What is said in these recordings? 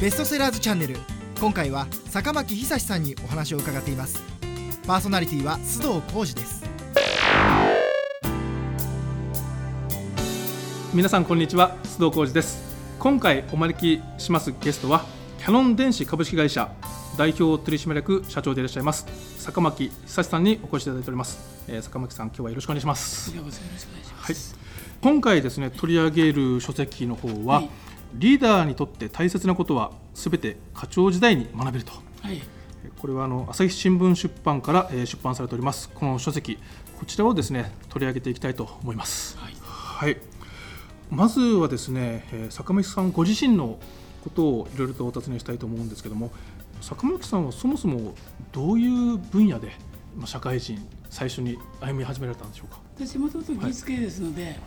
ベストセラーズチャンネル。今回は坂巻久さんにお話を伺っています。パーソナリティは須藤浩二です。皆さんこんにちは須藤浩二です。今回お招きしますゲストはキャノン電子株式会社代表取締役社長でいらっしゃいます坂巻久さんにお越しいただいております、えー、坂巻さん今日はよろしくお願いします。よろしくお願いします、はい、今回ですね取り上げる書籍の方は、はい、リーダーにとって大切なことはすべて課長時代に学べると、はい、これはあの朝日新聞出版から出版されておりますこの書籍。こちらをですね取り上げていきたいと思います。はい、はい、まずはですね坂巻さんご自身のことをいろいろとお尋ねしたいと思うんですけども坂巻さんはそもそもどういう分野で社会人最初に歩み始められたんでしょうか？私もともと技術系ですので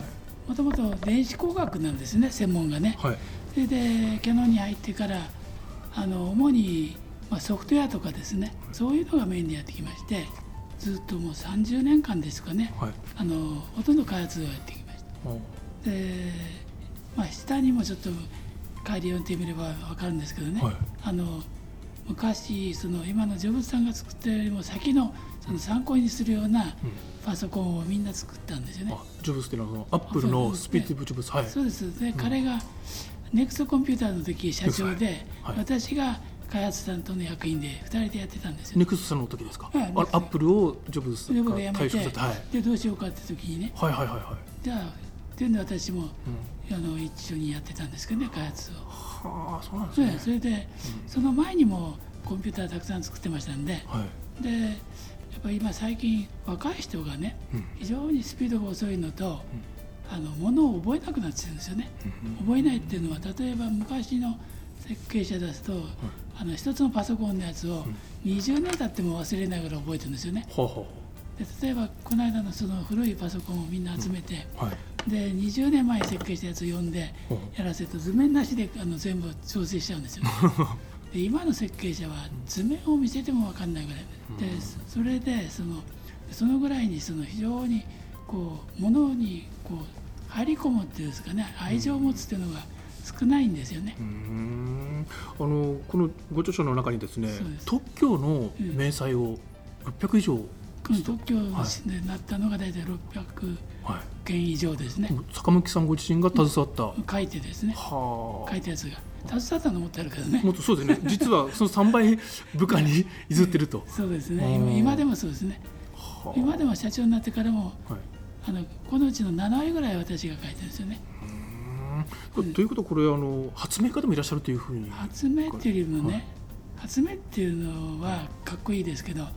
もともと電子工学なんですね専門がね、はい、それでキャノンに入ってからあの主にまあ、ソフトウェアとかですね。そういうのがメインでやってきましてずっともう30年間ですかね、はい、あのほとんど開発をやってきました。で、まあ、下にもちょっと帰り読んでみれば分かるんですけどね、はい、あの昔その今のジョブズさんが作ってるよりも先のその参考にするようなパソコンをみんな作ったんですよね。ジョブズっていうのはアップルのスティーブ・ジョブズ、はい、そうです。で、うん、彼がネクストコンピューターの時社長で、はい、私が開発担当の役員で2人でやってたんですよ、ネクストさんの時ですか、はい、アップルをジョブズが辞めて、はい、でどうしようかって時にね、はいはいはいはい、じゃあっていうんで私も、うん、あの一緒にやってたんですけどね開発を。はあそうなんですね。それで、うん、その前にもコンピューターたくさん作ってましたんで、はい、でぱり今最近若い人がね、うん、非常にスピードが遅いのと、あのものを覚えなくなってるんですよね。覚えないっていうのは例えば昔の設計者ですと、あの一つのパソコンのやつを20年経っても忘れながら覚えてるんですよね。で例えばこの間のその古いパソコンをみんな集めて、うんはい、で20年前に設計したやつを読んでやらせると図面なしであの全部調整しちゃうんですよ、ね。で今の設計者は図面を見せても分かんないぐらい。でそれでそのそのぐらいにその非常にこうものにこう入り込むっていうんですかね。愛情を持つっていうのが少ないんですよね。あのこのご著書の中にですね特許の明細を600以上、うん特許になったのが大体600件以上ですね、はい、坂巻さんご自身が携わった、書いてですね。書いたやつが。携わったの持ってあるけどね。もっとそうですね。実はその3倍部下に譲ってると。そうですね。今今でもそうですね。今でも社長になってからも、はい、あのこのうちの7割ぐらい私が書いてるんですよね。ということはこれあの発明家でもいらっしゃるというふうに。発明っていうよりもね、はい、発明っていうのはかっこいいですけど、はい、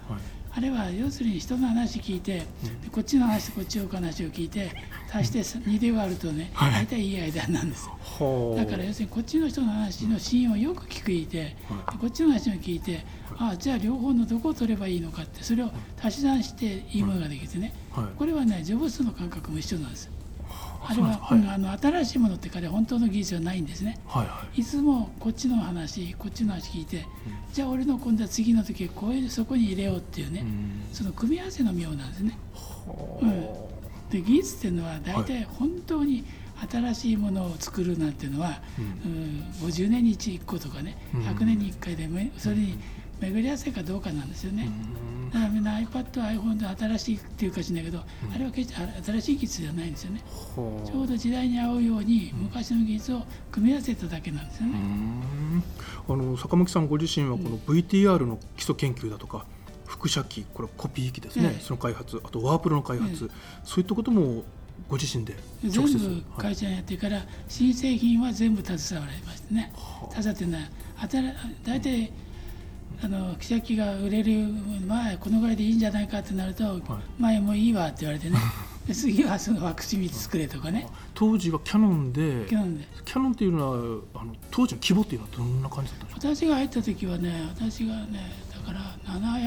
あれは要するに人の話聞いて、うん、こっちの話とこっちの話を聞いて足して2で割るとね、はい、大体いい間なんですだから要するにこっちの人の話のシーンをよく聞いて、こっちの話を聞いてああじゃあ両方のどこを取ればいいのかってそれを足し算していいものができてね、これはねジョブスの感覚も一緒なんですあれは、はい、あの新しいものって彼本当の技術はないんですね、はいはい、いつもこっちの話こっちの話聞いて、うん、じゃあ俺の今度は次の時こういうそこに入れようっていうね、うん、その組み合わせの妙なんですね、う。ん、で技術っていうのは大体本当に新しいものを作るなんていうのは、うん、50年に1個とかね100年に1回でそれに巡り合わせかどうかなんですよね。だからみんな iPad、iPhone で新しいっていうかしないけど、うん、あれは決して新しい技術じゃないんですよね。ちょうど時代に合うように昔の技術を組み合わせただけなんですよね。あの坂巻さんご自身はこの VTR の基礎研究だとか、輻射機これコピー機ですね、ええ、その開発。あとワープロの開発、え、そういったこともご自身で全部会社にやってから、新製品は全部携わられましてね。携わってない大体あの記者機が売れる前このぐらいでいいんじゃないかってなると、はい、前もういいわって言われてね。次はそのワクチン作れとかね。当時はキャノンでキャノンっていうのはあの当時の規模っていうのはどんな感じだったんですか私が入った時はね私がねだから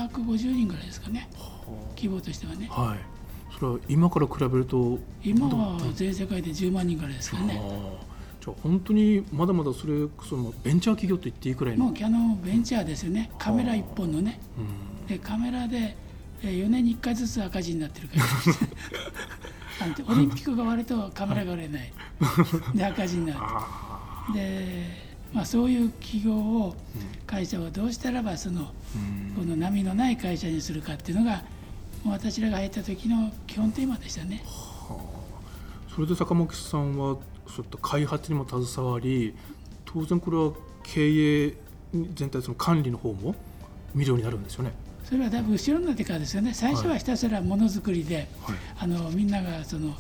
750人ぐらいですかね。規模としてはね。はい。それは今から比べると今は全世界で10万人ぐらいですからねじゃ本当にまだまだそれそのベンチャー企業と言っていいくらいの。もうキャノンベンチャーですよね。カメラ1本のね、うん、でカメラで4年に1回ずつ赤字になってるから。オリンピックが終わるとカメラが売れない。で赤字になる。でまあ、そういう企業を会社をどうしたらばそのこの波のない会社にするかっていうのが私らが入った時の基本テーマでしたね。はあ、それで坂本さんはそういった開発にも携わり当然これは経営全体その管理の方も見るようになるんですよね。それはだいぶ後ろになってからですよね。最初はひたすらものづくりで、はい、あのみんながその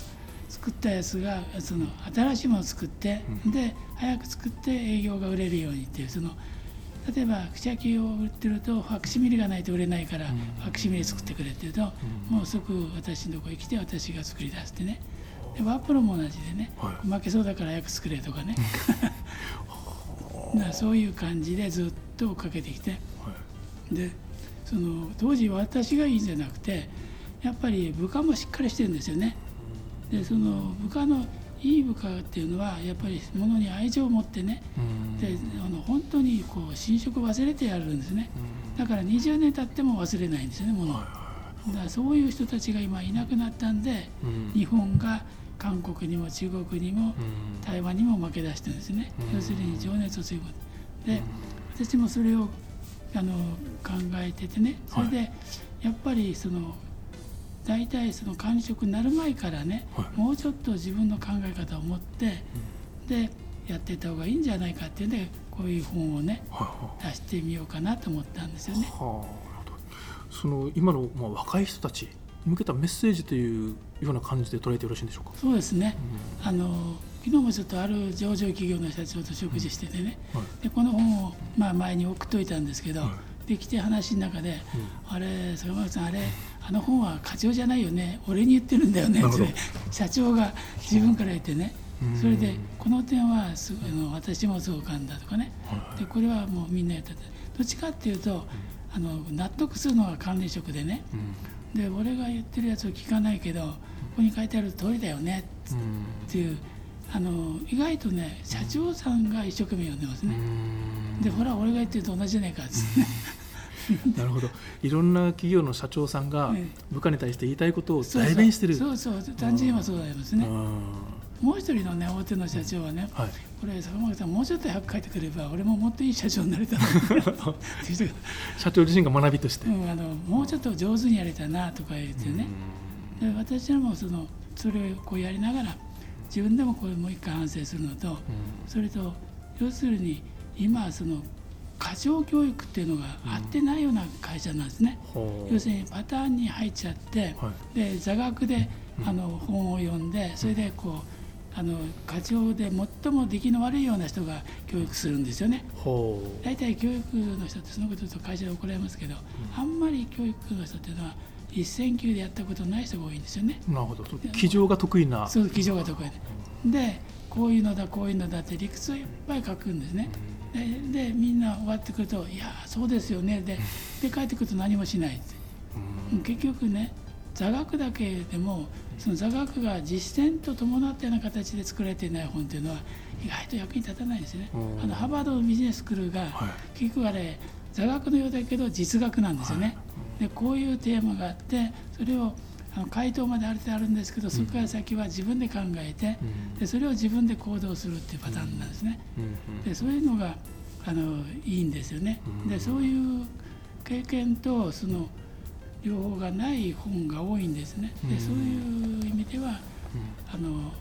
作ったやつがその新しいものを作って、うん、で早く作って営業が売れるようにっていうその例えば口焼きを売ってるとファクシミリがないと売れないから、ファクシミリ作ってくれって言うと、もう即私のとこに来て私が作り出してねでワープロも同じでね、はい、負けそうだから早く作れとかね。そういう感じでずっと追っかけてきて、はい、でその当時私がいいんじゃなくてやっぱり部下もしっかりしてるんですよね。でその部下のいい部下っていうのはやっぱりものに愛情を持ってね。であの本当にこう侵食忘れてやるんですね。だから20年経っても忘れないんですよねものだからそういう人たちが今いなくなったんで日本が韓国にも中国にも台湾にも負け出してるんですね。要するに情熱を強いことで。私もそれをあの考えててね。それでやっぱりその大体その管理職になる前からね、はい、もうちょっと自分の考え方を持って、うん、でやっていった方がいいんじゃないかっていうんでこういう本をね、はいはい、出してみようかなと思ったんですよね。はあ、その今の、まあ、若い人たちに向けたメッセージというような感じで捉えてよろしいんでしょうか？そうですね、うん、あの昨日もちょっとある上場企業の社長と食事しててね、うんはい、でこの本を、まあ、前に送っといたんですけど、はい、できて話の中で「あれ坂本さんあれあの本は課長じゃないよね。俺に言ってるんだよね」って社長が自分から言ってね。それでこの点はすあの私もそうかんだとかね。でこれはもうみんなやってて。どっちかっていうとあの納得するのは管理職でね。で俺が言ってるやつを聞かないけどここに書いてある通りだよね。っていうあの意外とね社長さんが一生懸命読んでますね。でほら俺が言ってると同じじゃないか。っつってね なるほど。いろんな企業の社長さんが部下に対して言いたいことを代弁してる。そうそう。単純にはそうなりますねもう一人のね大手の社長はね、はい、これ坂本さんもうちょっと早く書いてくれば俺ももっといい社長になれた 社長自身が学びとして、うん、あのもうちょっと上手にやれたなとか言ってね。で私らもそのそれをこうやりながら自分でもこれもう一回反省するのと、それと要するに今その過剰教育っていうのが合ってないような会社なんですね、うん、要するにパターンに入っちゃって、はい、で座学であの本を読んでそれでこうあの過剰で最も出来の悪いような人が教育するんですよね。大体教育の人ってそのことと会社で怒られますけど、うん、あんまり教育の人っていうのは一線級でやったことない人が多いんですよね。なるほど。机上が得意な。そう机上が得意。で、でこういうのだこういうのだって理屈をいっぱい書くんですね、うんでみんな終わってくると「いやそうですよね」でで帰ってくると何もしないって。結局ね座学だけでもその座学が実践と伴ったような形で作られていない本っていうのは意外と役に立たないんですよね。あのハーバードビジネススクールが、結局あれ座学のようだけど実学なんですよね。でこういうテーマがあってそれをあの回答まである程度あるんですけどそこから先は自分で考えて、でそれを自分で行動するっていうパターンなんですね。でそういうのがあのいいんですよね。でそういう経験とその両方がない本が多いんですね。でそういう意味では、あの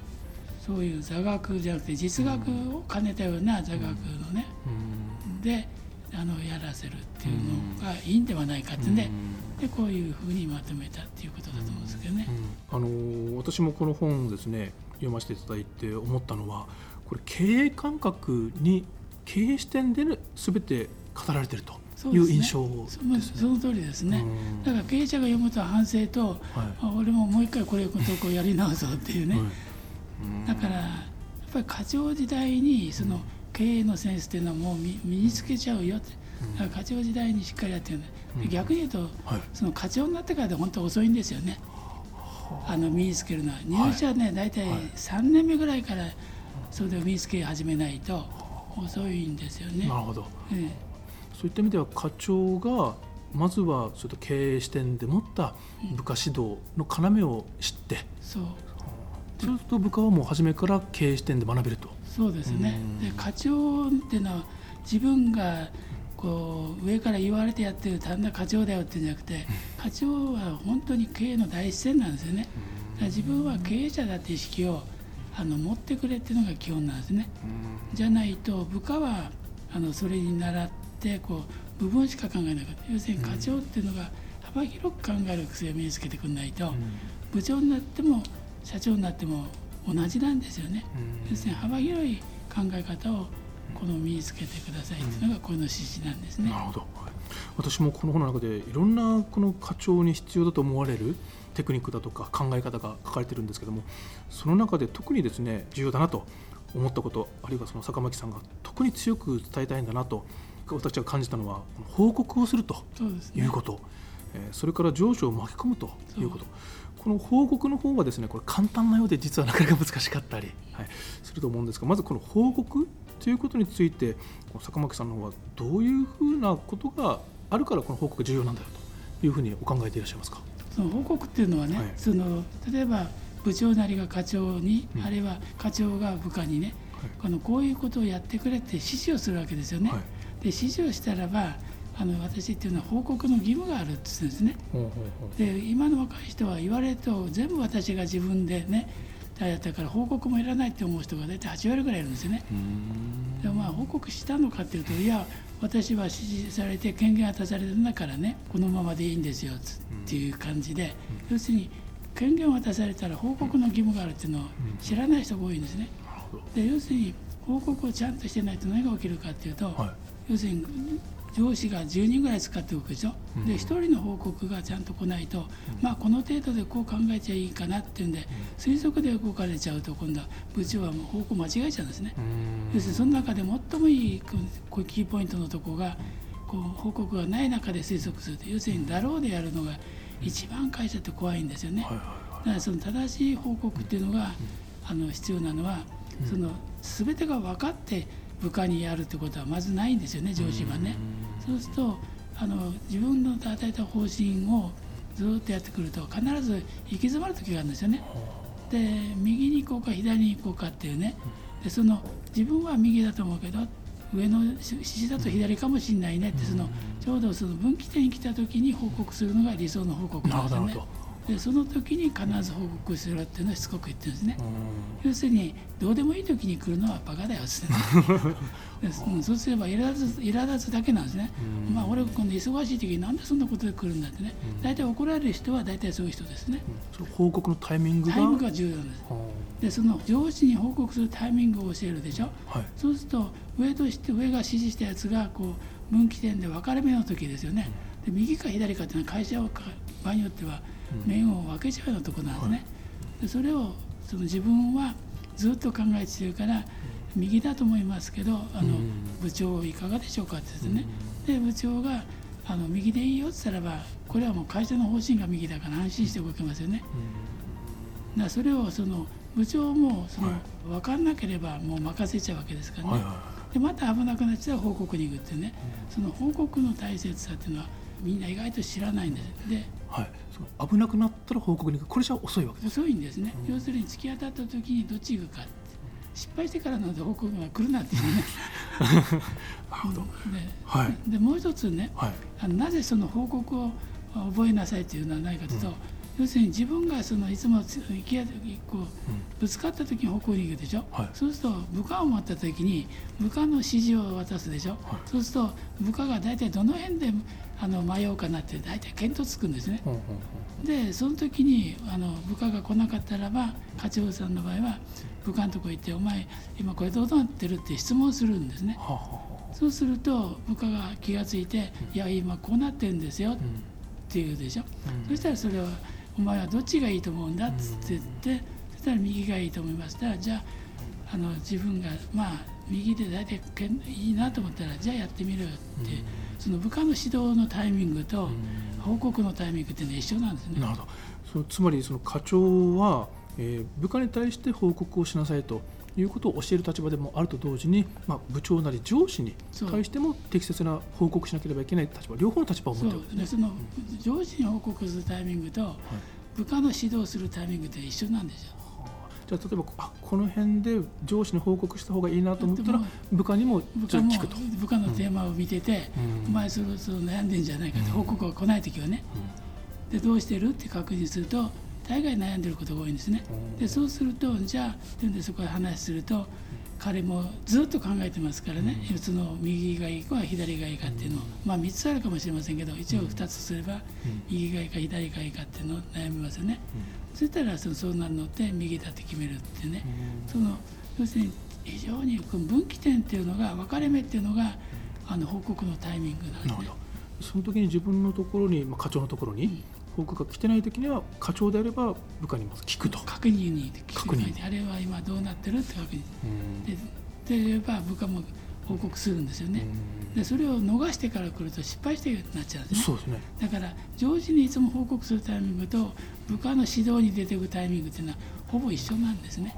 そういう座学じゃなくて実学を兼ねたような座学のね、であのやらせるっていうのがいいんではないかってん。で,、でこういうふうにまとめたっていうことだと思うんですけどね。あの私もこの本ですね読ませていただいて思ったのはこれ経営感覚に経営視点で全て語られているという印象ね、ね、その通りですね、だから経営者が読むと反省と、はい、俺ももう一回これことをこうやり直そうっていうね、はい、だからやっぱり課長時代にその経営のセンスっていうのはもう身につけちゃうよって、だから課長時代にしっかりやってる。ん。で、逆に言うと、はい、その課長になってからで本当遅いんですよね、あ。の身につけるのは。入社ね、大体3年目ぐらいからそれで身につけ始めないと遅いんですよね。なるほど、ええ、そういった意味では課長がまずはちょっと経営視点で持った部下指導の要を知って、そう。そうすると部下はもう初めから経営視点で学べるとそうですね。で課長っていうのは自分がこう上から言われてやってる単な課長だよっていうんじゃなくて課長は本当に経営の第一線なんですよね。自分は経営者だって意識をあの持ってくれっていうのが基本なんですね。じゃないと部下はあのそれに倣ってこう部分しか考えなかった。要するに課長っていうのが幅広く考える癖を身につけてくれないと部長になっても社長になっても同じなんですよね。要するに幅広い考え方をこの身につけてくださいというのがこの指示なんですね。なるほど。私もこの本の中でいろんなこの課長に必要だと思われるテクニックだとか考え方が書かれてるんですけどもその中で特にですね重要だなと思ったことあるいはその坂巻さんが特に強く伝えたいんだなと私が感じたのは報告をするということ、それから上司を巻き込むということこの報告の方はですねこれ簡単なようで実はなかなか難しかったり、はい、すると思うんですがまずこの報告ということについて坂巻さんの方はどういうふうなことがあるからこの報告が重要なんだよというふうにお考えていらっしゃいますか？その報告っていうのはね、はい、その例えば部長なりが課長に、うん、あるいは課長が部下にね、はい、このこういうことをやってくれって指示をするわけですよね。はい、で指示をしたらばあの私っていうのは報告の義務があるって言うんですね。で今の若い人は言われると全部私が自分でねだったから報告もいらないって思う人が大体8割ぐらいいるんですよね。でもまあ報告したのかっていうといや私は指示されて権限渡されたんだからねこのままでいいんですよっていう感じで、要するに権限を渡されたら報告の義務があるっていうのを知らない人が多いんですね。で要するに報告をちゃんとしてないと何が起きるかっていうと、はい、要するに上司が10人ぐらい使っておくでしょ、うん、で1人の報告がちゃんと来ないと、うん、まあこの程度でこう考えちゃいいかなっていうんで、推測で動かれちゃうと今度は部長はもう方向間違えちゃうんですね、要するにその中で最もいいこうキーポイントのとこがこう報告がない中で推測すると要するにだろうでやるのが一番会社って怖いんですよね、だからその正しい報告っていうのが、あの必要なのは、その全てが分かって部下にやるってことはまずないんですよね上司はね。そうするとあの自分の与えた方針をずっとやってくると必ず行き詰まる時があるんですよね。で右に行こうか左に行こうかっていうねでその自分は右だと思うけど上の指示だと左かもしれないねってそのちょうどその分岐点に来た時に報告するのが理想の報告なんですよね。でその時に必ず報告するっていうのはしつこく言ってるんですね。要するにどうでもいい時に来るのはバカだよっつってね そうすれば苛立つ苛立つだけなんですね。まあ俺この忙しい時になんでそんなことで来るんだってね。大体怒られる人は大体そういう人ですね。その報告のタイミングが？タイミングが重要なんです。でその上司に報告するタイミングを教えるでしょ。はい、そうすると上として上が指示したやつがこう分岐点で分かれ目の時ですよね。で右か左かっていうのは会社を場合によっては面を分けちゃうようなところなんですね。でそれをその自分はずっと考えてるから右だと思いますけどあの部長いかがでしょうかってですね。で部長があの右でいいよって言ったらばこれはもう会社の方針が右だから安心して動けますよね。だそれをその部長もその、分かんなければもう任せちゃうわけですからね。でまた危なくなっちゃう報告に行くってね、その報告の大切さっていうのはみんな意外と知らないんです。で、はい、その危なくなったら報告に行く。これじゃ遅いわけです。遅いんですね、うん、要するに突き当たった時にどっち行くか失敗してからの報告が来るなっていうね。なるほどで,、はい、でもう一つね、はい、あのなぜその報告を覚えなさいというのはないかというと、うん。要するに自分がそのいつも行きこうぶつかった時に方向に行くでしょ、はい、そうすると部下を持った時に部下の指示を渡すでしょ、はい、そうすると部下が大体どの辺であの迷うかなって大体見当つくんですね。でその時にあの部下が来なかったらば課長さんの場合は部下のとこ行って「お前今これどうなってる?」って質問するんですね。そうすると部下が気が付いて「いや今こうなってるんですよ」って言うでしょ。そしたらそれはお前はどっちがいいと思うんだっつって言ってそしたら右がいいと思いましたらじゃああの自分がまあ右で大体いいなと思ったらじゃあやってみるって、その部下の指導のタイミングと報告のタイミングっていうのは一緒なんですね。なるほどそのつまりその課長は、えー、部下に対して報告をしなさいということを教える立場でもあると同時に、まあ、部長なり上司に対しても適切な報告しなければいけない立場両方の立場を持ってるんですね。その上司に報告するタイミングと、部下の指導するタイミングって一緒なんですよ。じゃあ例えばあこの辺で上司に報告した方がいいなと思ったら部下にもちょっと聞くと。部下のテーマを見てて、うん、お前そろそろ悩んでんじゃないかと報告が来ない時はね、でどうしてるって確認すると大概悩んでることが多いんですね。でそうするとじゃあってんでそこで話すると彼もずっと考えてますからね、うん、その右がいいか左がいいかっていうの。を、まあ3つあるかもしれませんけど一応2つすれば右がいいか左がいいかっていうのを悩みますよね。そしたらそのそうなるのって右だって決めるってね、その要するに非常に分岐点っていうのが分かれ目っていうのがあの報告のタイミングなんで。すね。その時に自分のところに、まあ、課長のところに、報告が来てない時には課長であれば部下にまず聞くと。確認に確認あれは今どうなってるって確認。でで言えば部下も報告するんですよね。でそれを逃してから来ると失敗してなっちゃうんですね。そうですね。だから上司にいつも報告するタイミングと部下の指導に出ていくタイミングっていうのはほぼ一緒なんですね。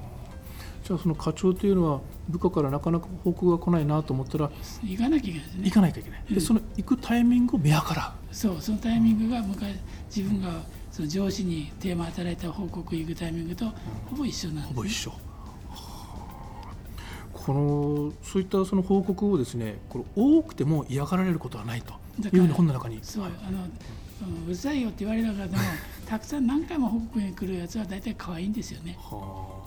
じゃあその課長というのは部下からなかなか報告が来ないなと思ったら行かなきゃいけないですね。行かなきゃいけない、うん、でその行くタイミングを見計らう。そうそのタイミングが昔自分がその上司にテーマ与えた報告行くタイミングとほぼ一緒なんです、ね、ほぼ一緒。このそういったその報告をですねこれ多くても嫌がられることはないと。いうふうに本の中に。そうあのうるさいよって言われながらでもたくさん何回も報告に来るやつは大体可愛いんですよね。は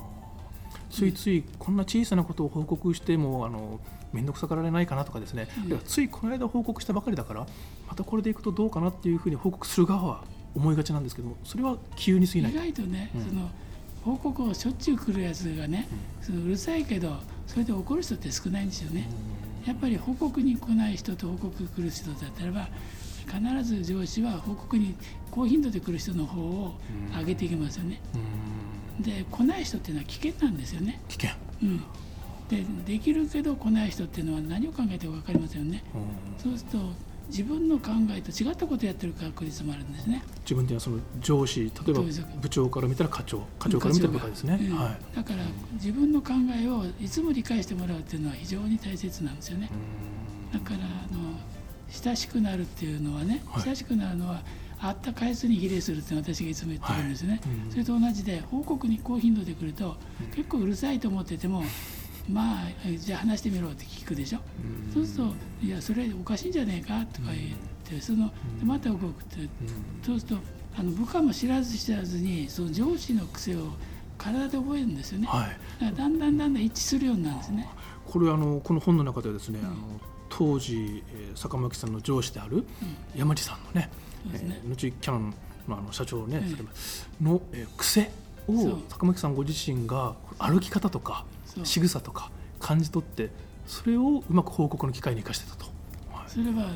あ、ついついこんな小さなことを報告してもあの面倒くさがられないかなとかですね、うん、ついこの間報告したばかりだからまたこれでいくとどうかなっていうふうに報告する側は思いがちなんですけどもそれは急に過ぎない意外とね、うん、その報告をしょっちゅう来るやつがね、うん、そのうるさいけどそれで怒る人って少ないんですよね。やっぱり報告に来ない人と報告来る人だったらば必ず上司は報告に高頻度で来る人の方を上げていきますよね。で来ない人っていうのは危険なんですよね。危険、うん、でできるけど来ない人っていうのは何を考えてるか分かりませんよね。そうすると自分の考えと違ったことをやってる確率もあるんですね。自分ではその上司、例えば部長から見たら課長、課長から見たら部下ですね。うん、はい、だから自分の考えをいつも理解してもらうっていうのは非常に大切なんですよね。だからあの親しくなるっていうのはね、はい、親しくなるのは会った回数に比例するって私がいつも言ってるんですね、はい。うん、それと同じで報告に高頻度で来ると、うん、結構うるさいと思っててもまあじゃあ話してみろって聞くでしょ、うん、そうすると「いやそれおかしいんじゃねえか」とか言ってそのまた動くってそうするとあの部下も知らず知らずにその上司の癖を体で覚えるんですよね、はい、だんだんだんだん一致するようになるんですね。これあのこの本の中ではですね、あの当時、えー、坂巻さんの上司である山地さんのね,、うん、ねえー、後キャノンのあの社長ね、うん、の、えー、癖を坂巻さんご自身が歩き方とか仕草とか感じ取ってそれをうまく報告の機会に生かしてたと。はい、それは、うん、あの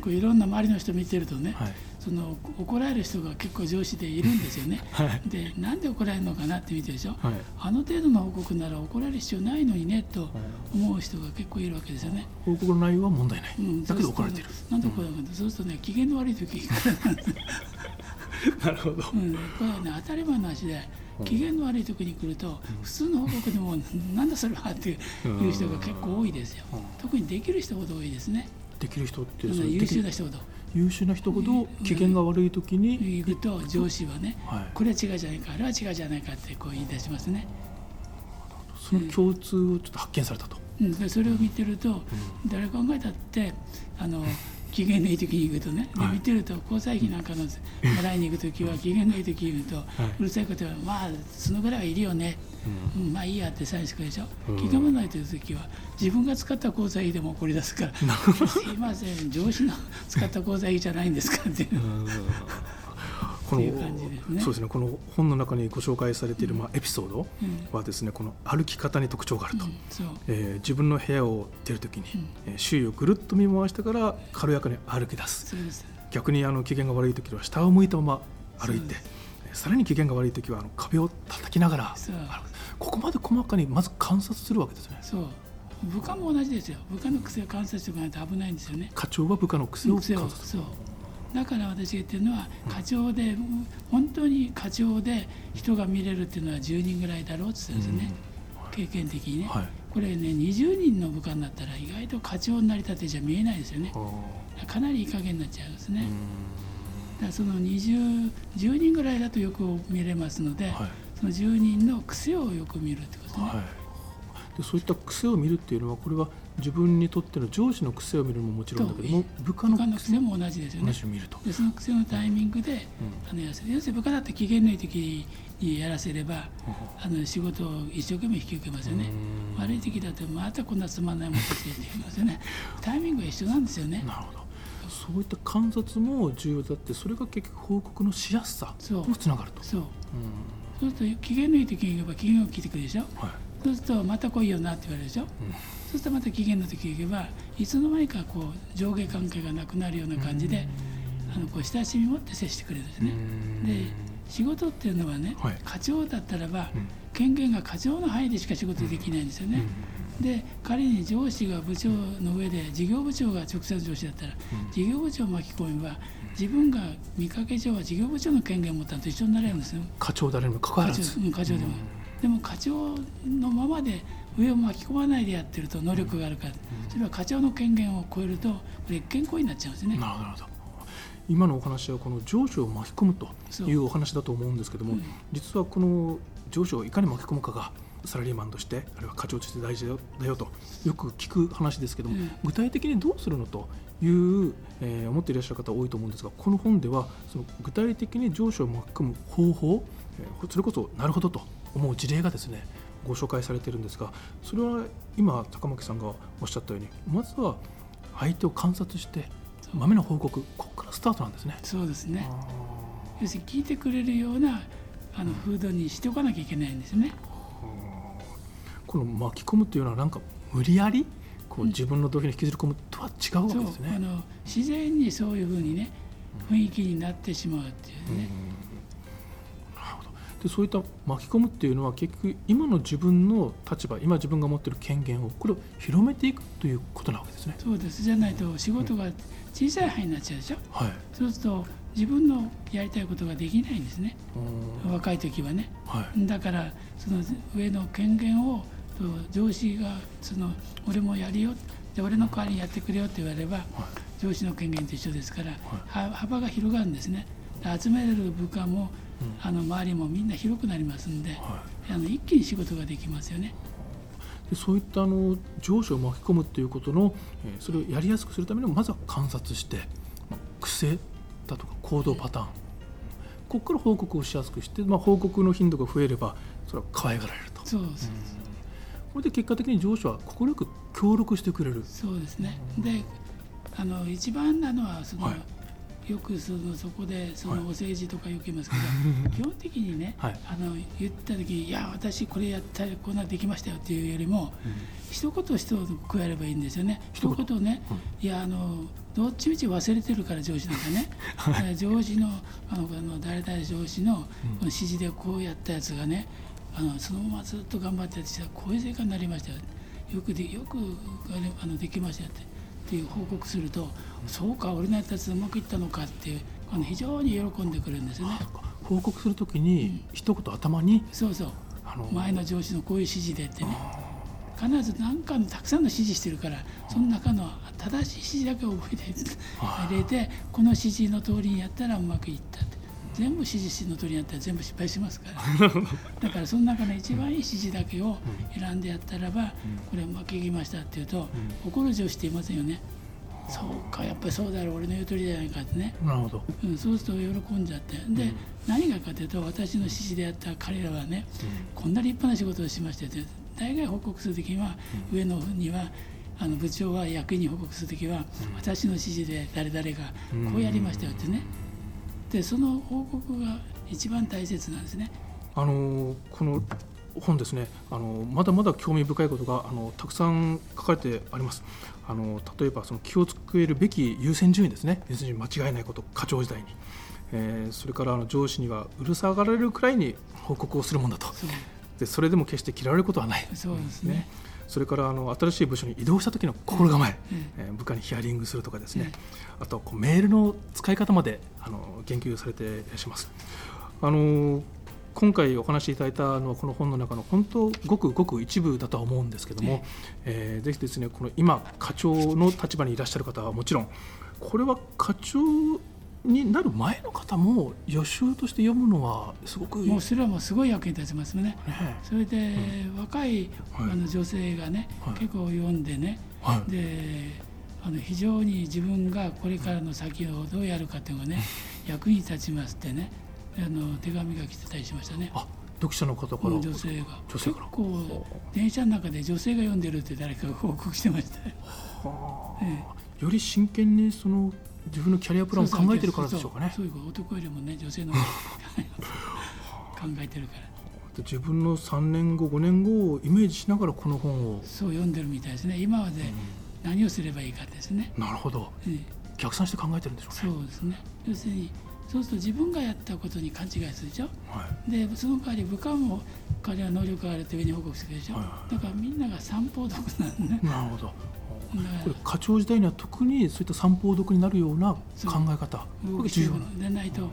こういろんな周りの人見てるとね、はい、その怒られる人が結構上司でいるんですよね。はい、でなんで怒られるのかなって見てるでしょ、はい、あの程度の報告なら怒られる必要ないのにねと思う人が結構いるわけですよね。報告の内容は問題ない、うん、だけど怒られてる。なんで怒られる？か、うん、そうするとね機嫌の悪い時 なるほど、うん、これはね当たり前の話で。機嫌の悪い時に来ると、普通の報告でもなんだそれはっていう人が結構多いですよ、特にできる人ほど多いですね。できる人って優秀な人ほど。優秀な人ほど機嫌が悪い時に行くと上司はね、はい、これは違うじゃないかあれは違うじゃないかってこう言い出しますね。その共通をちょっと発見されたと、うん、でそれを見てると、誰考えたってあの機嫌のいい時に行くとね、で見てると交際費なんかのもらいに行く時は機嫌のいい時に言うと、うるさいことはまあそのぐらいはいるよね、うん、まあいいやってサインしてくるでしょ、う気が向ないという時は自分が使った交際費でも怒り出すから「すいません上司の使った交際費じゃないんですか」っていう。この、そうですねこの本の中にご紹介されている、まあ、エピソードはですね、この歩き方に特徴があると、うえ自分の部屋を出るときに、うえ周囲をぐるっと見回してから軽やかに歩き出す。逆にあの機嫌が悪い時は下を向いたまま歩いてさらに機嫌が悪い時はあの壁を叩きながらここまで細かにまず観察するわけですね。そう。部下も同じですよ。部下の癖を観察しておかないと危ないんですよね。課長は部下の癖を観察するだから私が言ってるのは課長で、本当に課長で人が見れるっていうのは10人ぐらいだろうって言ってたんですよね、経験的にね、はい、これね20人の部下になったら意外と課長になりたてじゃ見えないですよね。かなりいい加減になっちゃうんですね。だからその20 10人ぐらいだとよく見れますので、はい、その住人の癖をよく見るってことね、はい、でそういった癖を見るっていうのはこれは自分にとっての上司の癖を見るのももちろんだけども部下の癖。も同じですよね。でその癖のタイミングで、うん、あの要するに部下だって機嫌のいい時にやらせれば、あの仕事を一生懸命引き受けますよね。悪い時だとまたこんなつまんないものしてって言いますよね。タイミングが一緒なんですよね。なるほど。そういった観察も重要だってそれが結局報告のしやすさにつながるとそうそうすると機嫌のいい時に言えば機嫌を聞いてくるでしょ、はい、そうするとまた来いよなって言われるでしょ、うん、そうするとまた機嫌の時に言えばいつの間にかこう上下関係がなくなるような感じであのこう親しみ持って接してくれるんですね。で仕事っていうのはね、はい、課長だったらば、うん、権限が課長の範囲でしか仕事できないんですよね。で仮に上司が部長の上で事業部長が直接上司だったら、事業部長を巻き込めば自分が見かけ上は事業部長の権限を持ったのと一緒になれるんですよ。課長誰も関わらず。課長でも、でも課長のままで上を巻き込まないでやってると能力があるから、それは課長の権限を超えると越権行為になっちゃうんですね。なるほど。今のお話はこの上司を巻き込むというお話だと思うんですけども、うん、実はこの上司をいかに巻き込むかがサラリーマンとしてあるいは課長として大事だよとよく聞く話ですけども、うん、具体的にどうするのという、えー、思っていらっしゃる方多いと思うんですがこの本ではその具体的に上司を巻き込む方法、えー、それこそなるほどと思う事例がですねご紹介されているんですがそれは今高巻さんがおっしゃったようにまずは相手を観察して豆の報告ここからスタートなんですね。そうですね要するに聞いてくれるようなあの風土にしておかなきゃいけないんですね。この巻き込むというのはなんか無理やりこう自分の動機に引きずり込むとは違うわけですね。あの自然にそういうふうにね雰囲気になってしまうっていうね。なるほどでそういった巻き込むっていうのは結局今の自分の立場今自分が持っている権限をこれを広めていくということなわけですね。そうです。じゃないと仕事が小さい範囲になっちゃうでしょ？はい、そうすると自分のやりたいことができないんですね。若い時はね、はい、だからその上の権限を上司がその俺もやるよ。で俺の代わりにやってくれよって言われれば、はい、上司の権限と一緒ですから、はい、幅が広がるんですね。集める部下も、うん、あの周りもみんな広くなりますんで、はい、あの一気に仕事ができますよね。でそういったあの上司を巻き込むっていうことの、えー、それをやりやすくするためにもまずは観察して、まあ、癖だとか行動パターン、ここから報告をしやすくして、まあ、報告の頻度が増えればそれは可愛がられると。そうです、う。んこれで結果的に上司は快く協力してくれる。そうですね。であの一番なのはその、はい、よくそのそこでそのお政治とかよく言いますけど、はい、基本的にね、はい、あの言った時に「いや私これやったらこんなできましたよ」っていうよりも、うん、一言一言加えればいいんですよね。一言。ね、うん、いやあのどっちみち忘れてるから上司なんかね、はい、上司のあの誰々上司の指示でこうやったやつがねあのそのままずっと頑張ってやってこういう成果になりましたよ。よくでよくあのできましたよってっていう報告すると、そうか俺のやつうまくいったのかっていうあの非常に喜んでくるんですね。報告するときに、一言頭に、そうそう。あの前の上司のこういう指示でってね。必ず何かのたくさんの指示してるからその中の正しい指示だけ覚えて入れてこの指示の通りにやったらうまくいったって全部指示の通りにやったら全部失敗しますから。だからその中の一番いい指示だけを選んでやったらば、これうまくいきましたっていうと、心上していませんよね。そうかやっぱりそうだろう俺の言う通りじゃないかってね。なるほど、うん、そうすると喜んじゃって。で、うん、何がかというと私の指示でやった彼らはね、うん、こんな立派な仕事をしましたって大概報告する時は、上のにはあの部長は役員に報告する時は、私の指示で誰々がこうやりましたよってね、でその報告が一番大切なんですね。あのこの本ですね。あのまだまだ興味深いことがあのたくさん書かれてあります。あの例えばその気をつけるべき優先順位ですね。要するに間違いないこと課長時代に、えー、それからあの上司にはうるさがられるくらいに報告をするもんだと。でそれでも決して嫌われることはない。そうですね、それからあの新しい部署に移動した時の心構え、うん、えー、部下にヒアリングするとかですね、うん、あとこうメールの使い方まであの言及されていらっしゃいます。あの今回お話しいただいたのはこの本の中の本当ごくごく一部だとは思うんですけども、えー、ぜひですねこの今課長の立場にいらっしゃる方はもちろんこれは課長になる前の方も予習として読むのはすごくもうそれはもうすごい役に立ちますね。ねそれで、うん、若い、あの女性がね、はい、結構読んでね、はい、であの非常に自分がこれからの先をどうやるかというのがね 役に立ちますってねあの手紙が来てたりしましたね。読者の方から？女性が。女性から。結構電車の中で女性が読んでるって誰かが報告してましたはあ、ええ、より真剣にその自分のキャリアプランを考えてるからでしょうかね。そういう男よりもね女性の 考えてるから。自分の3年後5年後をイメージしながらこの本をそう読んでるみたいですね。今まで何をすればいいかですね、うん、なるほど、ええ、逆算して考えてるんでしょうね。そうですね。要するにそうすると自分がやったことに勘違いするでしょ、はい、でその代わり部下も彼は能力があるって上に報告するでしょ、はいはい、だからみんなが三方読なんね。なるほどこれ課長時代には特にそういった三方読になるような考え方これ重要でないともう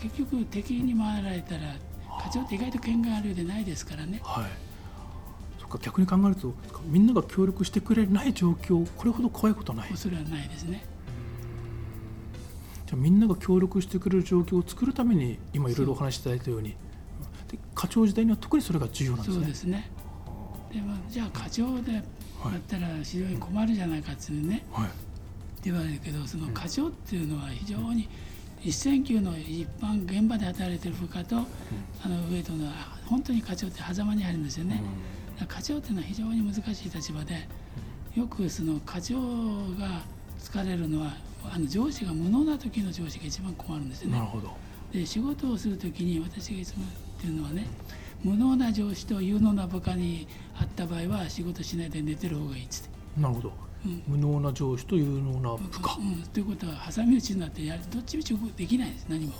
結局敵に回られたら課長って意外と権限あるようでないですからね。はい。そっか逆に考えるとみんなが協力してくれない状況これほど怖いことはない。それはないですね。じゃみんなが協力してくれる状況を作るために今いろいろお話しいただいたように。で課長時代には特にそれが重要なんですね。そうですね。でもじゃあ課長でだったら非常に困るじゃないかっていうね、はい、って言われるけどその課長っていうのは非常に一線級の一般現場で働いてる部下と、うん、あの上との本当に課長って狭間にあるんですよね。うん、課長っていうのは非常に難しい立場でよくその課長が疲れるのはあの上司が無能な時の上司が一番困るんですよね。なるほど。で仕事をする時に私がいつも言ってるのはね無能な上司と有能な部下に会った場合は仕事しないで寝てる方がいいっつって。なるほど、うん、無能な上司と有能な部下、うん、ということは挟み撃ちになってやどっちみちできないです何も。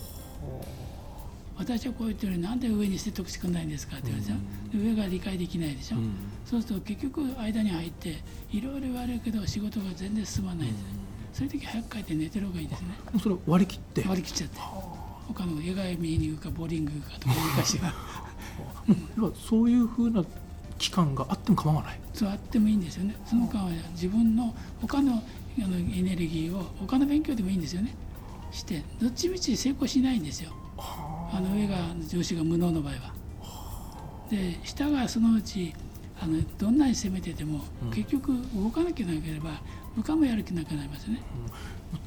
私はこう言ってるのになんで上に説得してくれないんですかって言われて、うん、上が理解できないでしょ、うん、そうすると結局間に入っていろいろ言われるけど仕事が全然進まないです、そういう時早く帰って寝てる方がいいですね。それ割り切って。割り切っちゃって。他の映画見に行くかボーリングかとか昔 はうん、そういうふうな期間があっても構わない。そうあってもいいんですよね。その間は自分の他のあのエネルギーを他の勉強でもいいんですよね。してどっちみち成功しないんですよ。あ。の上が上司が無能の場合は。で下がそのうちあのどんなに攻めてても、結局動かなきゃなければ部下もやる気なくなりますね、うん、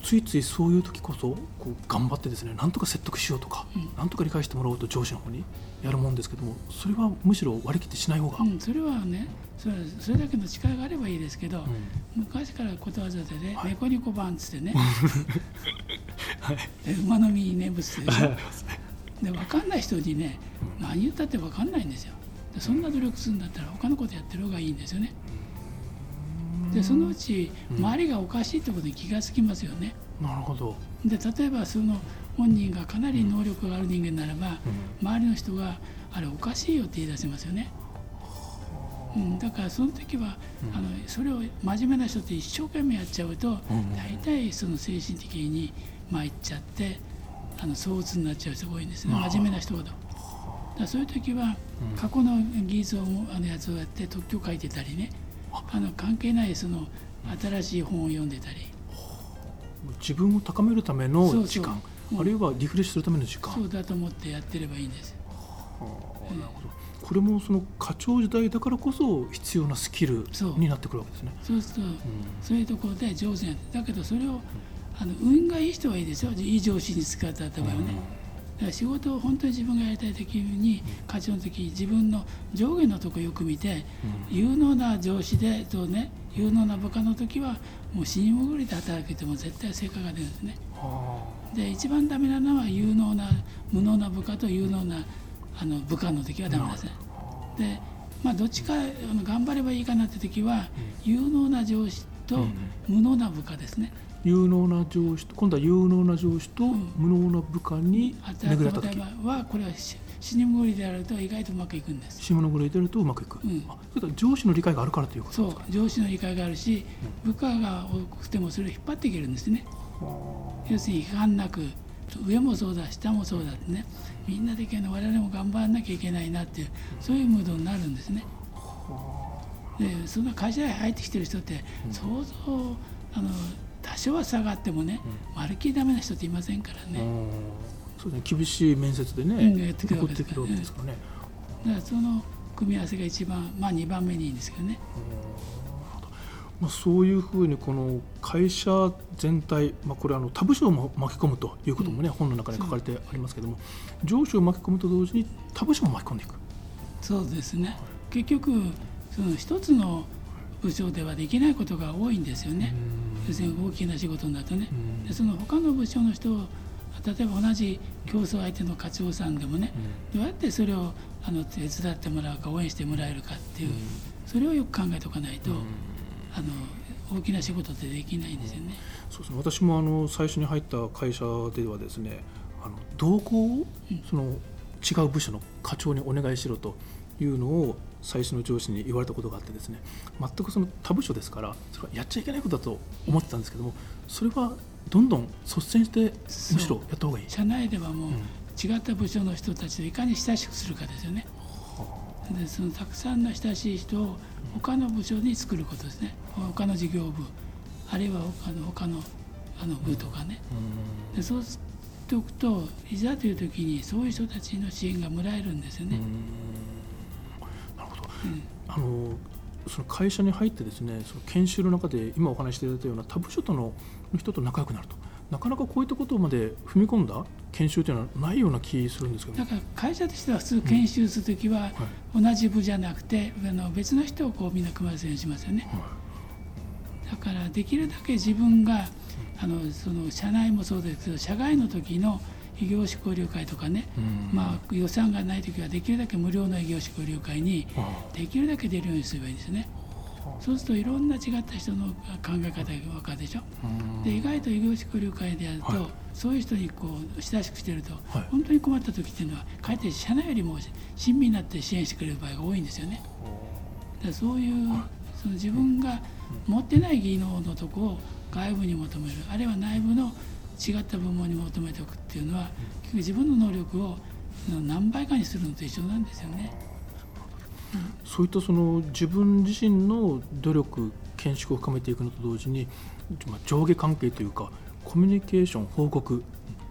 ついついそういう時こそこう頑張ってですねなんとか説得しようとか、うん、なんとか理解してもらおうと上司の方にやるもんですけどもそれはむしろ割り切ってしない方が、うん、それはねそれそれだけの力があればいいですけど、昔からことわざでね、はい、猫に小判つってね、はい、馬の実に念仏って、ね、で分かんない人にね何言ったって分かんないんですよ。そんな努力するんだったら他のことやってる方がいいんですよね。でそのうち周りがおかしいってことに気が付きますよね。なるほど。で例えばその本人がかなり能力がある人間ならば、周りの人が「あれおかしいよ」って言い出せますよね。うん、だからその時は、あのそれを真面目な人って一生懸命やっちゃうと、大体その精神的に参っちゃってあの躁鬱になっちゃう人が多いんですね。真面目な人ほど。だそういう時は過去の技術をあのやつをやって特許書いてたりねあの関係ないその新しい本を読んでたり。自分を高めるための時間。あるいはリフレッシュするための時間。そうだと思ってやってればいいんです、はあ、なるほど。これもその課長時代だからこそ必要なスキルになってくるわけですね。そうすると、うん、そういうところで上手にだけどそれをあの運がいい人はいいですよ。いい上司に使った場合はね、うんだから仕事を本当に自分がやりたい時に課長の時自分の上下のとこよく見て、有能な上司でとね有能な部下の時はもう死に潜りで働けても絶対成果が出るんですね。で一番ダメなのは有能な無能な部下と有能なあの部下の時はダメですね。でまあどっちかあの頑張ればいいかなって時は、有能な上司と無能な部下ですね。有能な上司と今度は有能な上司と無能な部下に巡られた時はこれは死に潜りであると意外とうまくいくんです。死に潜りであるとうまくいく、うん、それ上司の理解があるからということですか、そう上司の理解があるし、部下が多くてもそれを引っ張っていけるんですね。要するに批判なく上もそうだ下もそうだってね。みんなできるの我々も頑張らなきゃいけないなっていうそういうムードになるんですね。でそんな会社に入ってきてる人って想像あの多少は差があってもね、まるっきりダメな人っていませんからね。そうですね厳しい面接でね、うん、やってくるわけですからね。だからその組み合わせが一番、まあ、2番目にいいんですけどね。まあ、そういうふうにこの会社全体、まあ、これあの他部署を巻き込むということもね、うん、本の中に書かれてありますけれども上司を巻き込むと同時に他部署も巻き込んでいく。そうですね。結局その一つの部署ではできないことが多いんですよね要するに大きな仕事になるとね。でその他の部署の人を例えば同じ競争相手の課長さんでもね、どうやってそれをあの手伝ってもらうか応援してもらえるかっていう、それをよく考えておかないと、あの大きな仕事ってできないんですよね。そうですね。私もあの最初に入った会社ではですねあの同行をその違う部署の課長にお願いしろというのを最初の上司に言われたことがあってですね全くその他部署ですからそれはやっちゃいけないことだと思ってたんですけどもそれはどんどん率先してむしろやった方がいい。社内ではもう違った部署の人たちといかに親しくするかですよね。でそのたくさんの親しい人を他の部署に作ることですね。他の事業部あるいは他の他のあの部とかね、でそうしておくといざという時にそういう人たちの支援がもらえるんですよね。うん、あのその会社に入ってですねその研修の中で今お話していただいたような他部署との人と仲良くなると。なかなかこういったことまで踏み込んだ研修というのはないような気するんですけど。だから会社としては普通研修するときは、同じ部じゃなくてあの別の人をこうみんな組ませるようにしますよね、はい、だからできるだけ自分があのその社内もそうですけど社外の時の異業種交流会とかね、まあ、予算がない時はできるだけ無料の異業種交流会にできるだけ出るようにすればいいですね。そうするといろんな違った人の考え方が分かるでしょ？で意外と異業種交流会でやると、はい、そういう人にこう親しくしてると、はい、本当に困った時っていうのはかえって社内よりも親身になって支援してくれる場合が多いんですよね。でそういう、その自分が持ってない技能のとこを外部に求めるあるいは内部の違った部門に求めておくっていうのは結局自分の能力を何倍かにするのと一緒なんですよね。そういったその自分自身の努力見識を深めていくのと同時に、まあ、上下関係というかコミュニケーション報告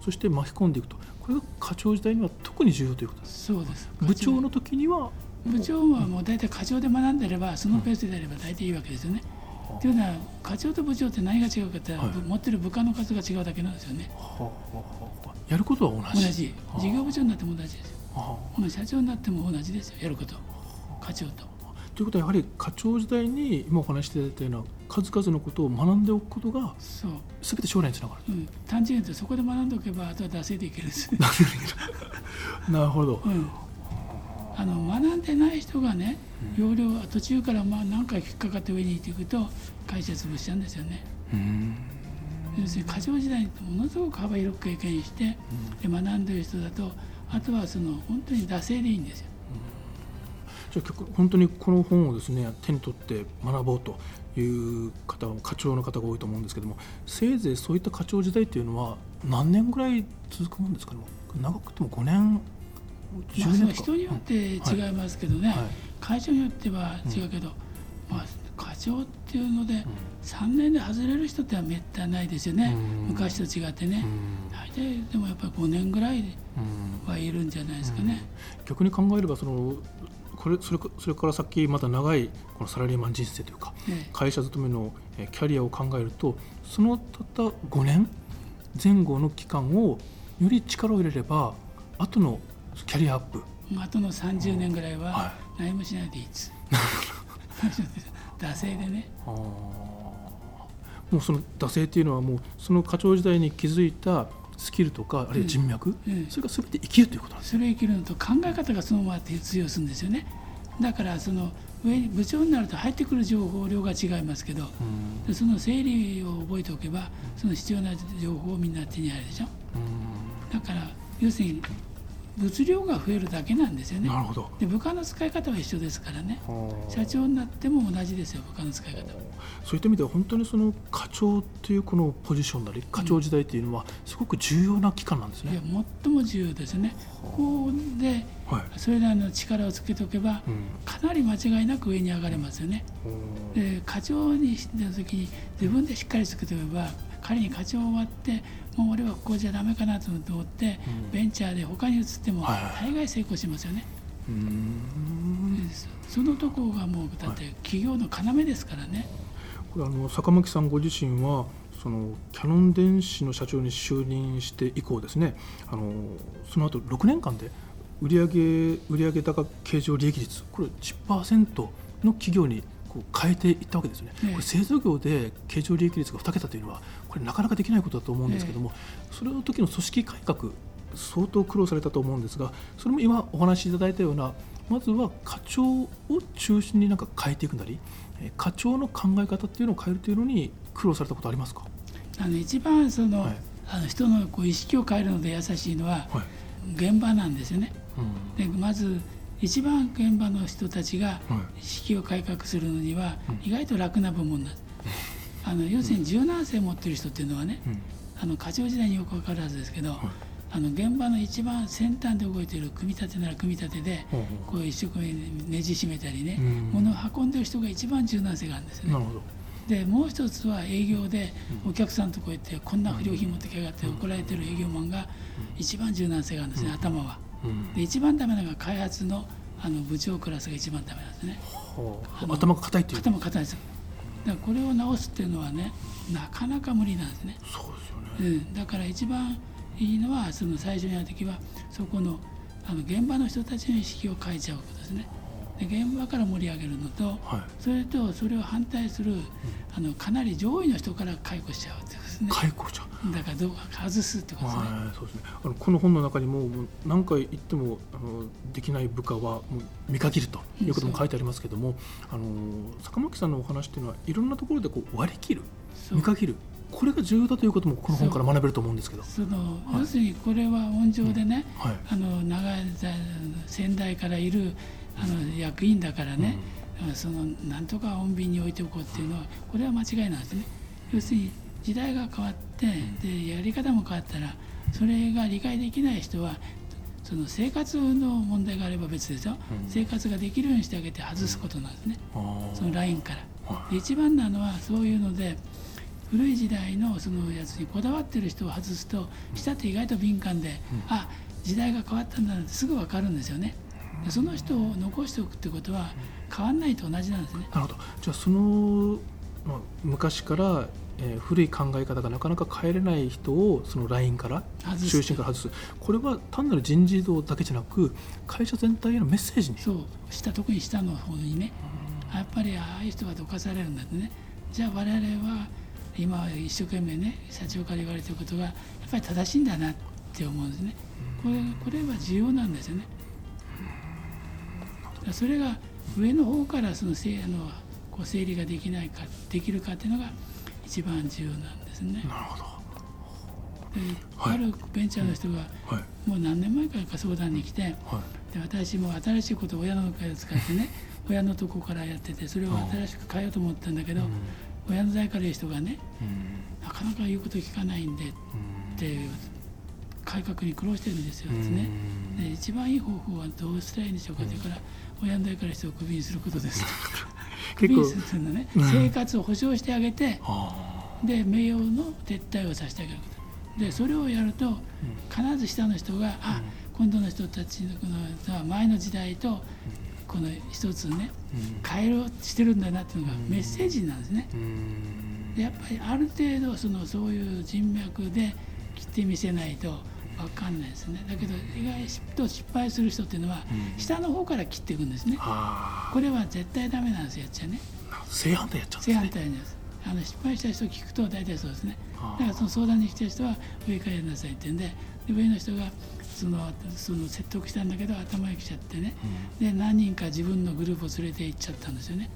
そして巻き込んでいくとこれが課長時代には特に重要ということですそうです部長の時には部長はもう大体課長で学んでればそのペースであれば大体いいわけですよね。うん、というのは課長と部長って何が違うかって、はい、持ってる部下の数が違うだけなんですよね。やることは同じ？同じ。事業部長になっても同じですよ。はあ、社長になっても同じですよ。やること。課長と。ということはやはり課長時代に今お話していただいたような数々のことを学んでおくことがそう。全て将来につながる、うん、単純に言うとそこで学んでおけばあとは惰性でいける。んですなるほど、うん、あの学んでない人がね要領は途中からまあ何回引っかかって上に行っていくと会社潰しちゃうんですよね。要するに過剰時代にものすごく幅広く経験して、で学んでる人だとあとはその本当に惰性でいいんですよ。じゃあ本当にこの本をですね手に取って学ぼうという方課長の方が多いと思うんですけどもせいぜいそういった課長時代っていうのは何年ぐらい続くもんですかね？長くても5年まあ、人によって違いますけどね、はい。はい、会長によっては違うけど、うん、まあ、課長っていうので、3年で外れる人ってはめったないですよね、昔と違ってね、大体でもやっぱり5年ぐらいはいるんじゃないですかね。逆に考えればそのこれそれそれから先また長いこのサラリーマン人生というか、会社勤めのキャリアを考えるとそのたった5年前後の期間をより力を入れれば後のキャリアアップ後の30年ぐらいは何もしないでいいです、惰性でね。もうその惰性っていうのはもうその課長時代に築いたスキルとかあるいは人脈、うん、それが全て生きるということなんですそれ生きるのと考え方がそのまま通用するんですよね。だからその上に部長になると入ってくる情報量が違いますけど、うん、その整理を覚えておけばその必要な情報をみんな手に入るでしょ、うん、だから要するに物量が増えるだけなんですよね。なるほど。で部下の使い方は一緒ですからね。社長になっても同じですよ部下の使い方そういった意味では本当にその課長というこのポジションなり課長時代というのはすごく重要な期間なんですね。うん、いや最も重要ですね。ここで、はい、それらの力をつけておけば、うん、かなり間違いなく上に上がれますよね。で課長にした時に自分でしっかりつけておけば仮に課長終わってもう俺はここじゃダメかなと思って、うん、ベンチャーで他に移っても大概成功しますよね。そのとこがもうだって企業の要ですからね。これあの坂巻さんご自身はそのキャノン電子の社長に就任して以降ですね。あのその後6年間で売上売上高経常利益率これ10%の企業にこう変えていったわけですよね、これ製造業で経常利益率が2桁というのはこれなかなかできないことだと思うんですけども、それの時の組織改革相当苦労されたと思うんですがそれも今お話しいただいたようなまずは課長を中心になんか変えていくなり課長の考え方っていうのを変えるというのに苦労されたことありますか？あの一番その、はい、あの人のこう意識を変えるので優しいのは、現場なんですよね。うん、でまず一番現場の人たちが意識を改革するのには意外と楽な部門なんです。あの要するに柔軟性を持ってる人っていうのはね、あの課長時代によく分かるはずですけど、あの現場の一番先端で動いている組み立てなら組み立てで、こう一生懸命ねじ締めたりね、物を運んでる人が一番柔軟性があるんですよね。でもう一つは営業でお客さんとこうやってこんな不良品持ってきやがって怒られてる営業マンが一番柔軟性があるんですね、頭は。で一番ダメなのが開発のあの部長クラスが一番ダメなんですね。頭が硬いっていう。頭硬いですだからこれを直すっていうのはねなかなか無理なんですね。そうですよね、うん、だから一番いいのはその最初にやる時はそこのあの現場の人たちの意識を変えちゃうことですね。で現場から盛り上げるのと、はい、それとそれを反対する、うん、あのかなり上位の人から解雇しちゃうってことですね。解雇ちゃう。だからどう外すってことですね。そうですね。あのこの本の中にも何回言ってもあのできない部下はもう見限るということも書いてありますけども、あの坂巻さんのお話っていうのはいろんなところでこう割り切る見限る。これが重要だということもこの本から学べると思うんですけど。その、はい、要するにこれは温情でね、うん。はい、あの長い先代からいるあの役員だからね、うん、そのなんとか穏便に置いておこうっていうのはこれは間違いなんですね。要するに時代が変わってでやり方も変わったらそれが理解できない人はその生活の問題があれば別ですよ、うん、生活ができるようにしてあげて外すことなんですね、そのラインから。で一番なのはそういうので古い時代のそのやつにこだわってる人を外すと下って意外と敏感で、うん、あ時代が変わったんだなってすぐ分かるんですよね。でその人を残しておくってことは変わんないと同じなんですね。なるほど。じゃあその、まあ、昔からえー、古い考え方がなかなか変えれない人をそのラインから中心から外す。これは単なる人事異動だけじゃなく会社全体へのメッセージに。そう。下特に下の方にね。やっぱりああいう人はどかされるんだってね。じゃあ我々は今一生懸命ね社長から言われてることがやっぱり正しいんだなって思うんですね。これこれは重要なんですよね。それが上の方からそのせあのこう整理ができないかできるかっていうのが一番重要なんですね。なるほど。はい、あるベンチャーの人が、もう何年前からか相談に来て、はい、で私も新しいことを親の会を使ってね 親のとこからやっててそれを新しく変えようと思ったんだけど、親の代からいう人がね、なかなか言うこと聞かないんでって改革に苦労してるんですよですね。で一番いい方法はどうしたらいいんでしょうか、うん、それから親の代から人をクビにすることです。クビにするというのはね、生活を保障してあげて、で名誉の撤退をさせてあげること。でそれをやると必ず下の人が、あ今度の人たちの前の時代とこの一つね、変えろしてるんだなっていうのがメッセージなんですね。でやっぱりある程度そのそういう人脈で切ってみせないと分かんないですね。だけど意外と失敗する人っていうのは下の方から切っていくんですね、これは絶対ダメなんですよやっちゃね。正反対やっちゃうんです、ね、正反対です。あの失敗した人を聞くと大体そうですね。だからその相談に来た人は上からやりなさいって言うんでで上の人がそのその説得したんだけど頭にきちゃってね、うん、で何人か自分のグループを連れて行っちゃったんですよね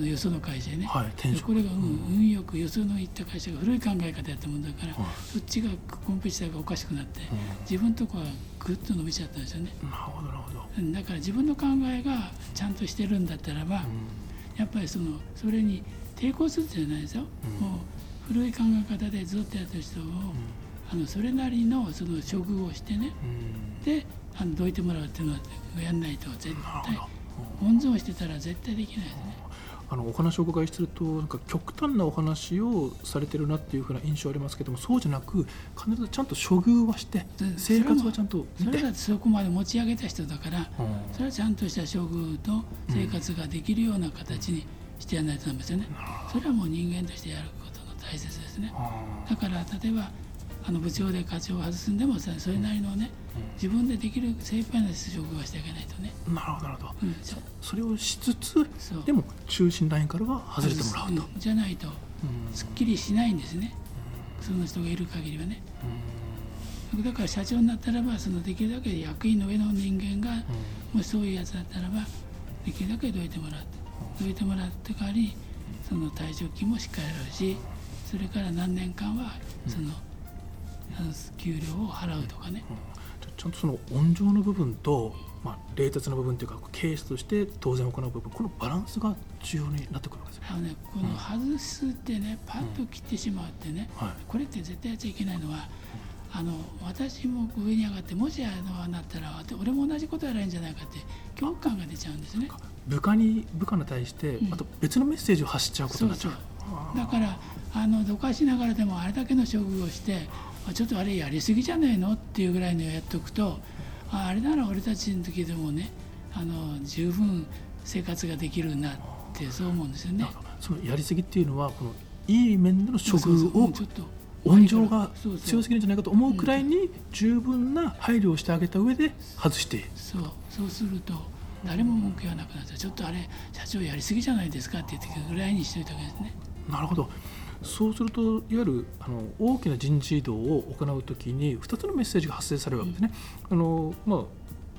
よその会社へね、はい、これが、うん、運よくよその行った会社が古い考え方やったもんだから、そっちがコンペティターがおかしくなって、自分のとこはぐっと伸びちゃったんですよね。なるほどなるほど。だから自分の考えがちゃんとしてるんだったらば、やっぱりそのそれに抵抗するじゃないですよ、もう古い考え方でずっとやってる人を、あのそれなりのその処遇をしてね、であのどいてもらうっていうのはやんないと絶対。温存してたら絶対できないですね。あのお話をお伺いしてるとなんか極端なお話をされてるなっていうふうな印象ありますけどもそうじゃなく必ずちゃんと処遇はして生活はちゃんとそれだそこまで持ち上げた人だから、それはちゃんとした処遇と生活ができるような形にしてやらないとダメですよね、それはもう人間としてやることが大切ですね。だから例えばあの部長で課長を外すんでもそれなりのね、自分でできる精一杯な出職はしてあげないとね。なるほどなるほど、うん、それをしつつでも中心ラインからは外れてもらうと、うん、じゃないとすっきりしないんですね、その人がいる限りはね、だから社長になったらばそのできるだけ役員の上の人間が、もしそういうやつだったらばできるだけどいてもらってどいてもらって代わりその退職金もしっかりあるしそれから何年間はその、給料を払うとかね、ちゃんとその温情の部分と、まあ、冷徹な部分というかケースとして当然行う部分このバランスが重要になってくるわけですあのねこの外すってね、パッと切ってしまうってね、はい、これって絶対やっちゃいけないのはあの私も上に上がってもしあのなったら俺も同じことやられるんじゃないかって恐怖感が出ちゃうんですね。部下に部下に対してまた別のメッセージを発しちゃうことになっちゃう、うん、だからあのどかしながらでもあれだけの処遇をしてちょっとあれやりすぎじゃないの？っていうぐらいのやっておくとああれなら俺たちの時でもねあの十分生活ができるなってそう思うんですよね。そのやりすぎっていうのはこのいい面での処遇をちょっと温情が強すぎるんじゃないかと思うくらいに十分な配慮をしてあげた上で外して。そう。そうすると誰も文句言わなくなってちょっとあれ社長やりすぎじゃないですかって言ってくるぐらいにしといたわけですね。なるほどそうするといわゆるあの大きな人事異動を行うときに2つのメッセージが発生されるわけですね。あのまあ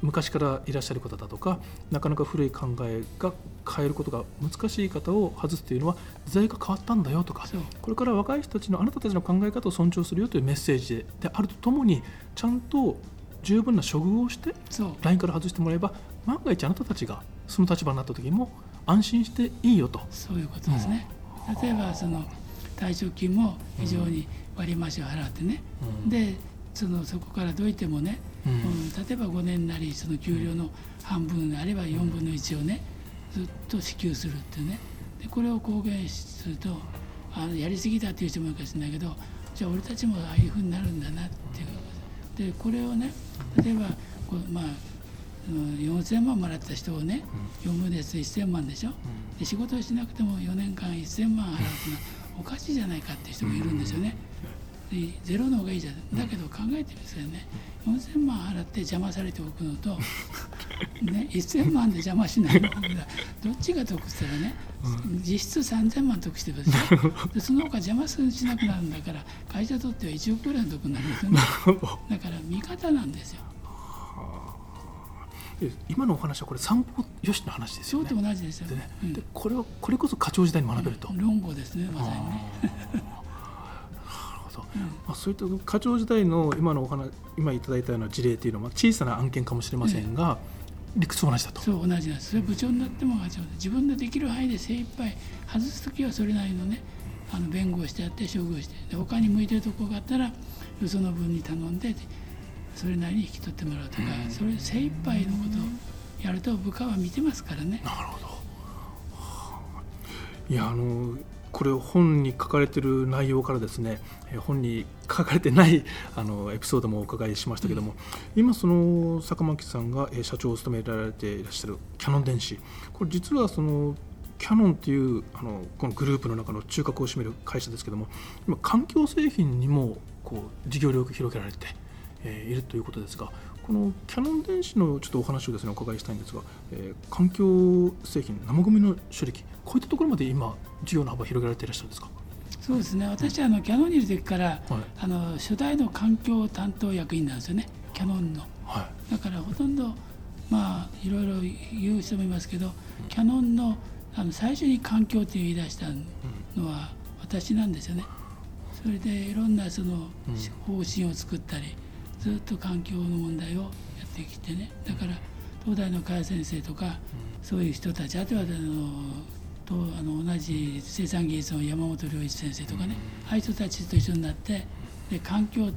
昔からいらっしゃる方だとかなかなか古い考えが変えることが難しい方を外すというのは時代が変わったんだよとかこれから若い人たちのあなたたちの考え方を尊重するよというメッセージであるとともにちゃんと十分な処遇をして LINE から外してもらえば万が一あなたたちがその立場になった時も安心していいよと。そういうことですね、うん、例えばその退職金も非常に割増を払ってね、うん、でそのそこからどいてもね、うん、例えば5年なりその給料の半分あれば4分の1をねずっと支給するってね。でこれを公言するとあのやりすぎたっていう人もいるかもしれないけどじゃあ俺たちもああいうふうになるんだなっていう。でこれをね例えばこうまあ4000万もらった人をね、4分の1 1000万でしょ、で仕事をしなくても4年間1000万払うとおかしいじゃないかって人もいるんですよね。ゼロの方がいいじゃん。だけど考えてみますよね。4000万払って邪魔されておくのと、ね、1000万で邪魔しないの。どっちが得したらね、実質3000万得してるでしょでその他邪魔しなくなるんだから会社とっては1億ぐらいの得になるんですよね。だから味方なんですよ今のお話はこれ散歩よしの話ですよね。と同じですよね。で、ねこれはこれこそ課長時代に学べると。論語ですねまさにね。まあ、そういった課長時代の今のお話今いただいたような事例というのは小さな案件かもしれませんが、うん、理屈同じだと。そう同じです。それ部長になっても自分のできる範囲で精一杯外す時はそれなりのねあの弁護をしてやって処遇してで他に向いてるところがあったらよその分に頼んでそれなりに引き取ってもらうとか、うん、それ精一杯のことをやると部下は見てますからね。なるほど。いやあのこれ本に書かれている内容からですね本に書かれてないあのエピソードもお伺いしましたけども、うん、今その坂巻さんが社長を務められていらっしゃるキャノン電子。これ実はそのキャノンっていうあのこのグループの中の中核を占める会社ですけども今環境製品にもこう事業領域を広げられて、えー、いるということですがこのキャノン電子のちょっとお話をですねお伺いしたいんですが、えー、環境製品生ゴミの処理機こういったところまで今事業の幅広げられていらっしゃるんですか？そうですね。私はあのキャノンにいる時から、はい、あの初代の環境担当役員なんですよね。キャノンの、はい、だからほとんどまあいろいろ言う人もいますけど、うん、キャノンのあの最初に環境って言い出したのは私なんですよね。それでいろんなその方針を作ったりずっと環境の問題をやってきてね。だから東大の加谷先生とか、そういう人たちあとはあのとあの同じ生産技術の山本良一先生とかね、ああいう人たちと一緒になってで環境っ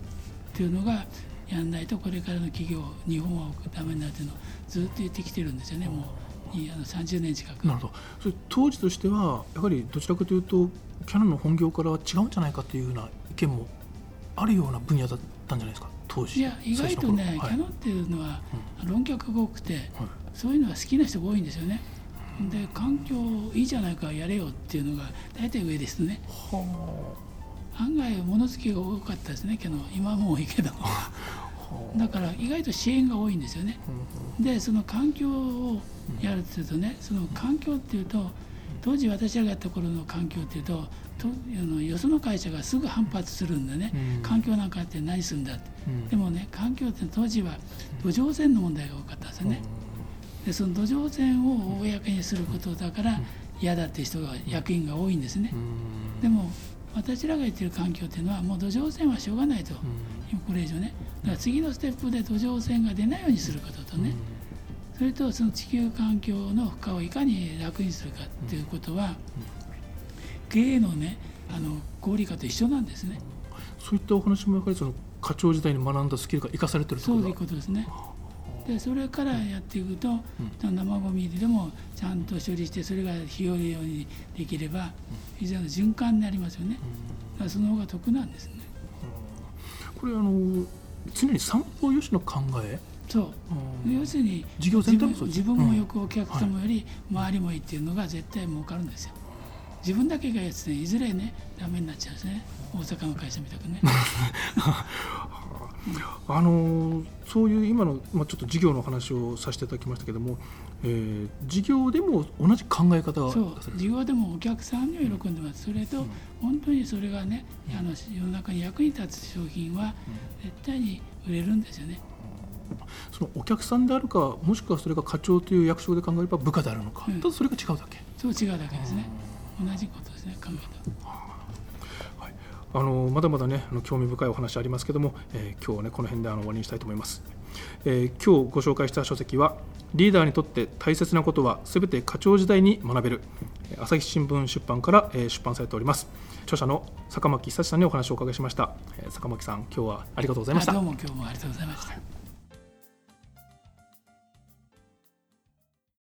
ていうのがやんないとこれからの企業日本はダメになるっていうのをずっと言ってきてるんですよね。もうにあの30年近く。なるほど。それ当時としてはやはりどちらかというとキャノンの本業からは違うんじゃないかというような意見もあるような分野だったんじゃないですか？当時いや意外とね、はい、キャノンっていうのは論客が多くて、はい、そういうのが好きな人が多いんですよね。で環境いいじゃないかやれよっていうのが大体上ですね。案外物好きが多かったですねけど今も多いけど。だから意外と支援が多いんですよね。でその環境をやるというとねその環境っていうと当時私らがやった頃の環境っていうととあのよその会社がすぐ反発するんでね、うん、環境なんかあって何するんだって、うん、でもね環境って当時は土壌汚染の問題が多かったんですよね。でその土壌汚染を公にすることだから嫌だって人が役員が多いんですね。でも私らが言ってる環境っていうのはもう土壌汚染はしょうがないと、これ以上ね。だから次のステップで土壌汚染が出ないようにすることとね、それとその地球環境の負荷をいかに楽にするかっていうことは、経営のねあの合理化と一緒なんですね。そういったお話もやはりその課長時代に学んだスキルが生かされてるそういうことですね。でそれからやっていくと、うん、生ゴミでもちゃんと処理してそれが日和るようにできれば非常に循環になりますよね。だからその方が得なんですね。これあの常に三方よしの考え？そう、要するに事業全体自分もよくお客様より周りもいいっていうのが絶対儲かるんですよ。自分だけがやつねいずれねダメになっちゃうんですね。大阪の会社みたくね。あのそういう今の、まあ、ちょっと事業の話をさせていただきましたけれども、えー、事業でも同じ考え方そう。事業でもお客さんには喜んでます、それと、本当にそれがね、あの世の中に役に立つ商品は絶対に売れるんですよね。そのお客さんであるかもしくはそれが課長という役職で考えれば部下であるのか、うん、ただそれが違うだけ。そう違うだけですね同じことですね考えた。はい、あのまだまだねあの興味深いお話ありますけども、えー、今日はねこの辺であの終わりにしたいと思います、えー、今日ご紹介した書籍はリーダーにとって大切なことはすべて課長時代に学べる朝日新聞出版から、えー、出版されております。著者の坂巻久さんにお話をお伺いしました、えー、坂巻さん今日はありがとうございました。どうも今日もありがとうございました